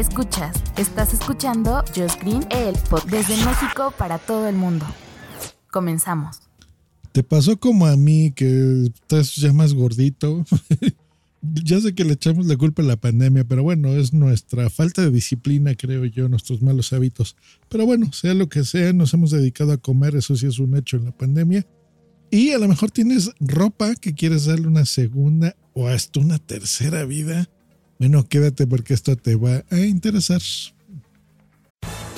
Escuchas, estás escuchando Josh Green, el desde México para todo el mundo. Comenzamos. ¿Te pasó como a mí que estás ya más gordito? ya sé que le echamos la culpa a la pandemia, pero bueno, es nuestra falta de disciplina, creo yo, nuestros malos hábitos. Pero bueno, sea lo que sea, nos hemos dedicado a comer, eso sí es un hecho en la pandemia. Y a lo mejor tienes ropa que quieres darle una segunda o hasta una tercera vida bueno, quédate porque esto te va a interesar.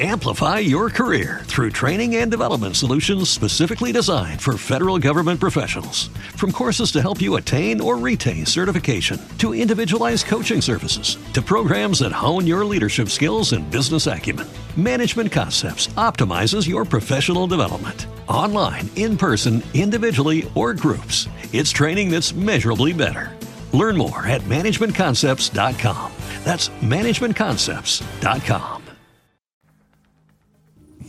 Amplify your career through training and development solutions specifically designed for federal government professionals. From courses to help you attain or retain certification, to individualized coaching services, to programs that hone your leadership skills and business acumen, Management Concepts optimizes your professional development. Online, in person, individually, or groups, it's training that's measurably better. Learn more at managementconcepts.com. That's managementconcepts.com.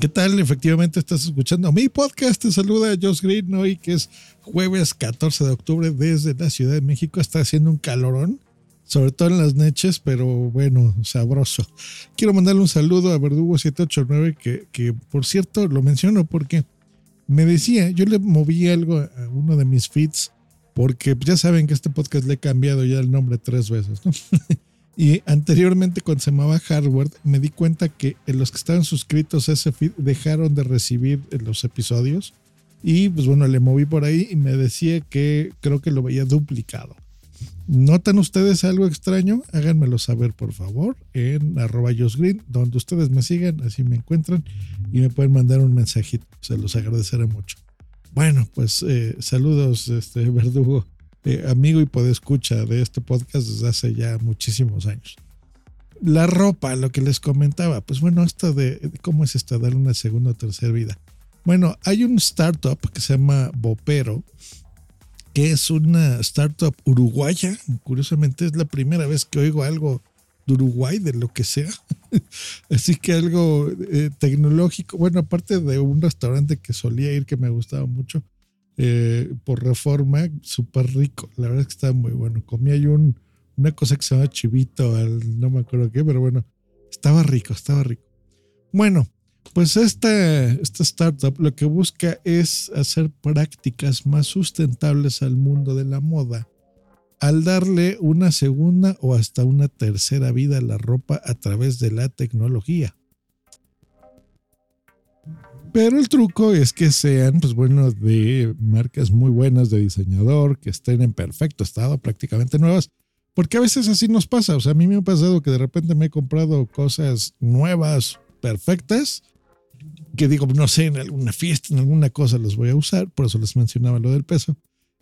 ¿Qué tal? Efectivamente estás escuchando mi podcast. Te saluda Josh Green hoy que es jueves 14 de octubre desde la Ciudad de México. Está haciendo un calorón, sobre todo en las noches, pero bueno, sabroso. Quiero mandarle un saludo a Verdugo789 que, que por cierto lo menciono porque me decía, yo le moví algo a uno de mis feeds porque ya saben que este podcast le he cambiado ya el nombre tres veces, y anteriormente cuando se llamaba Hardware, me di cuenta que los que estaban suscritos a ese feed dejaron de recibir los episodios. Y pues bueno, le moví por ahí y me decía que creo que lo veía duplicado. ¿Notan ustedes algo extraño? Háganmelo saber, por favor, en arroba Green, donde ustedes me sigan, así me encuentran y me pueden mandar un mensajito. Se los agradeceré mucho. Bueno, pues eh, saludos, este verdugo, eh, amigo y podescucha de este podcast desde hace ya muchísimos años. La ropa, lo que les comentaba, pues bueno, esto de, cómo es esto, dar una segunda o tercera vida. Bueno, hay un startup que se llama Bopero, que es una startup uruguaya. Curiosamente es la primera vez que oigo algo de Uruguay, de lo que sea. Así que algo eh, tecnológico, bueno, aparte de un restaurante que solía ir que me gustaba mucho, eh, por reforma, súper rico. La verdad es que estaba muy bueno. Comía yo un, una cosa que se llama chivito, al, no me acuerdo qué, pero bueno, estaba rico, estaba rico. Bueno, pues esta, esta startup lo que busca es hacer prácticas más sustentables al mundo de la moda al darle una segunda o hasta una tercera vida a la ropa a través de la tecnología. Pero el truco es que sean, pues bueno, de marcas muy buenas de diseñador, que estén en perfecto estado, prácticamente nuevas. Porque a veces así nos pasa. O sea, a mí me ha pasado que de repente me he comprado cosas nuevas, perfectas, que digo, no sé, en alguna fiesta, en alguna cosa los voy a usar. Por eso les mencionaba lo del peso.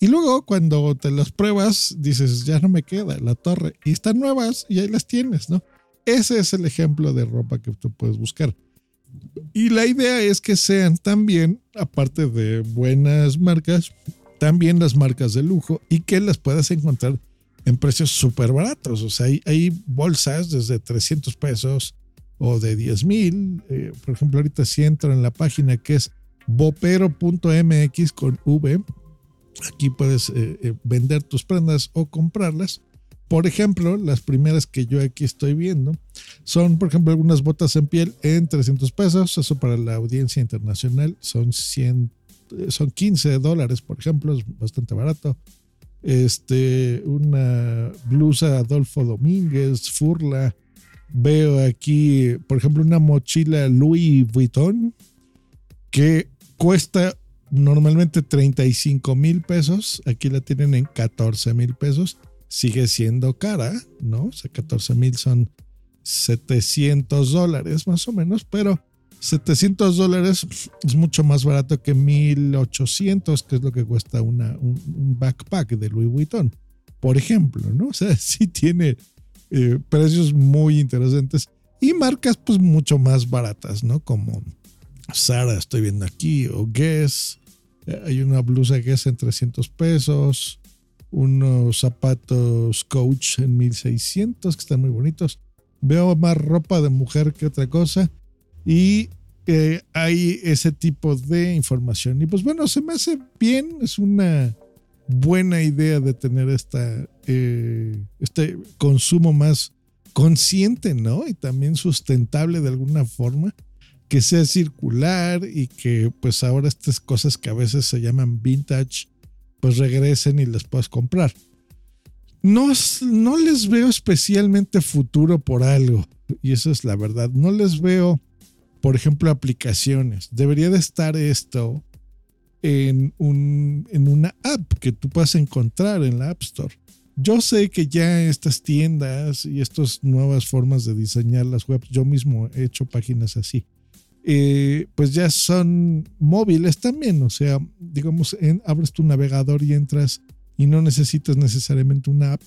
Y luego cuando te las pruebas, dices, ya no me queda la torre. Y están nuevas y ahí las tienes, ¿no? Ese es el ejemplo de ropa que tú puedes buscar. Y la idea es que sean también, aparte de buenas marcas, también las marcas de lujo y que las puedas encontrar en precios súper baratos. O sea, hay, bolsas desde 300 pesos o de 10 mil. Eh, por ejemplo, ahorita si entro en la página que es bopero.mx con V, Aquí puedes eh, eh, vender tus prendas o comprarlas. Por ejemplo, las primeras que yo aquí estoy viendo son, por ejemplo, algunas botas en piel en 300 pesos. Eso para la audiencia internacional son 100, eh, son 15 dólares, por ejemplo, es bastante barato. Este, una blusa Adolfo Domínguez, Furla. Veo aquí, por ejemplo, una mochila Louis Vuitton que cuesta normalmente 35 mil pesos, aquí la tienen en 14 mil pesos, sigue siendo cara, ¿no? O sea, 14 mil son 700 dólares más o menos, pero 700 dólares es mucho más barato que 1800, que es lo que cuesta una, un, backpack de Louis Vuitton, por ejemplo, ¿no? O sea, sí tiene eh, precios muy interesantes y marcas pues mucho más baratas, ¿no? Como Sara, estoy viendo aquí, o Guess. Eh, hay una blusa Guess en 300 pesos, unos zapatos Coach en 1600 que están muy bonitos. Veo más ropa de mujer que otra cosa y eh, hay ese tipo de información. Y pues bueno, se me hace bien, es una buena idea de tener esta, eh, este consumo más consciente, ¿no? Y también sustentable de alguna forma, que sea circular y que pues ahora estas cosas que a veces se llaman vintage, pues regresen y las puedas comprar. No, no les veo especialmente futuro por algo, y eso es la verdad. No les veo, por ejemplo, aplicaciones. Debería de estar esto en, un, en una app que tú puedas encontrar en la App Store. Yo sé que ya estas tiendas y estas nuevas formas de diseñar las webs, yo mismo he hecho páginas así, eh, pues ya son móviles también. O sea, digamos, abres tu navegador y entras y no necesitas necesariamente una app.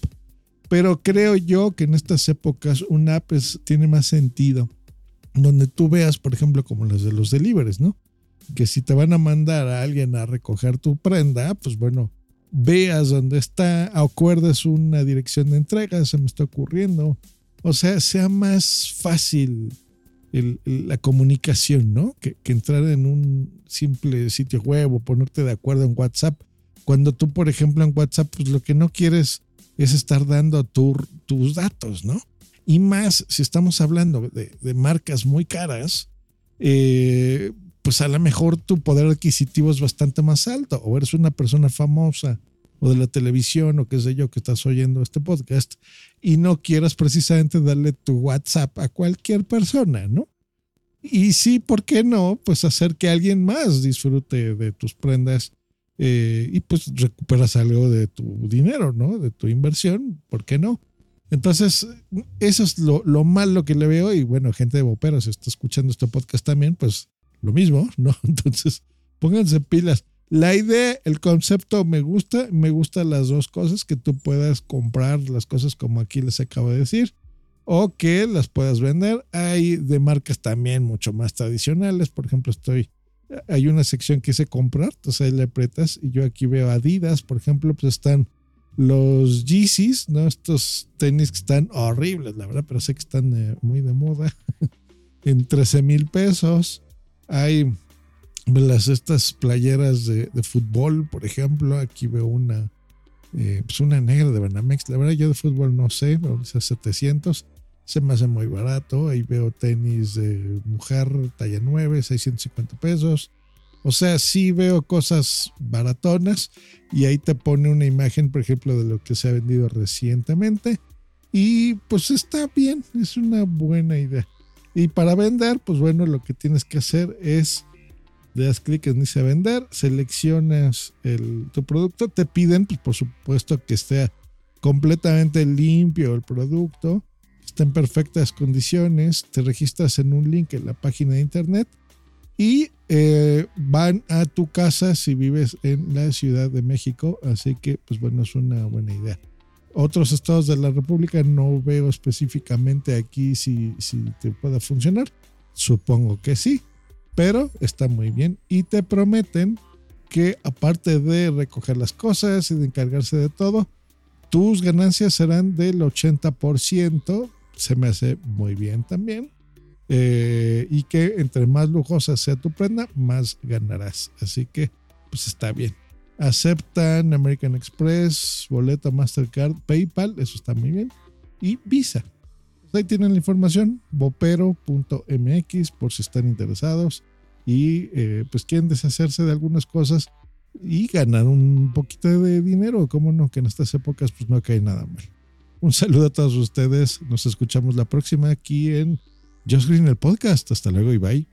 Pero creo yo que en estas épocas una app tiene más sentido. Donde tú veas, por ejemplo, como las de los deliveries, ¿no? Que si te van a mandar a alguien a recoger tu prenda, pues bueno, veas dónde está, acuerdes una dirección de entrega, se me está ocurriendo. O sea, sea más fácil la comunicación, ¿no? Que, entrar en un simple sitio web o ponerte de acuerdo en WhatsApp. Cuando tú, por ejemplo, en WhatsApp, pues lo que no quieres es estar dando tus datos, ¿no? Y más si estamos hablando de, marcas muy caras, eh, pues a lo mejor tu poder adquisitivo es bastante más alto, o eres una persona famosa o de la televisión o qué sé yo que estás oyendo este podcast y no quieras precisamente darle tu WhatsApp a cualquier persona, ¿no? Y sí, ¿por qué no? Pues hacer que alguien más disfrute de tus prendas eh, y pues recuperas algo de tu dinero, ¿no? De tu inversión, ¿por qué no? Entonces, eso es lo, lo malo que le veo y bueno, gente de Bopero, si está escuchando este podcast también, pues lo mismo, ¿no? Entonces, pónganse pilas. La idea, el concepto me gusta, me gustan las dos cosas, que tú puedas comprar las cosas como aquí les acabo de decir, o que las puedas vender. Hay de marcas también mucho más tradicionales, por ejemplo, estoy, hay una sección que hice comprar, entonces ahí le apretas y yo aquí veo Adidas, por ejemplo, pues están los Yeezys, ¿no? Estos tenis que están horribles, la verdad, pero sé que están muy de moda, en 13 mil pesos. Hay las estas playeras de, fútbol, por ejemplo, aquí veo una, eh, pues una negra de Banamex. La verdad, yo de fútbol no sé, pero dice 700. Se me hace muy barato. Ahí veo tenis de mujer, talla 9, 650 pesos. O sea, sí veo cosas baratonas y ahí te pone una imagen, por ejemplo, de lo que se ha vendido recientemente. Y pues está bien, es una buena idea. Y para vender, pues bueno, lo que tienes que hacer es, le das clic en dice vender, seleccionas el, tu producto, te piden, pues por supuesto que esté completamente limpio el producto, está en perfectas condiciones, te registras en un link en la página de internet y eh, van a tu casa si vives en la Ciudad de México, así que pues bueno, es una buena idea otros estados de la República no veo específicamente aquí si, si te pueda funcionar. Supongo que sí, pero está muy bien y te prometen que aparte de recoger las cosas y de encargarse de todo, tus ganancias serán del 80%. Se me hace muy bien también. Eh, y que entre más lujosa sea tu prenda, más ganarás. Así que, pues está bien. Aceptan American Express, boleto Mastercard, PayPal, eso está muy bien. Y Visa. Ahí tienen la información, bopero.mx por si están interesados y eh, pues quieren deshacerse de algunas cosas y ganar un poquito de dinero, como no, que en estas épocas pues no cae nada mal. Un saludo a todos ustedes, nos escuchamos la próxima aquí en Just Green el podcast. Hasta luego y bye.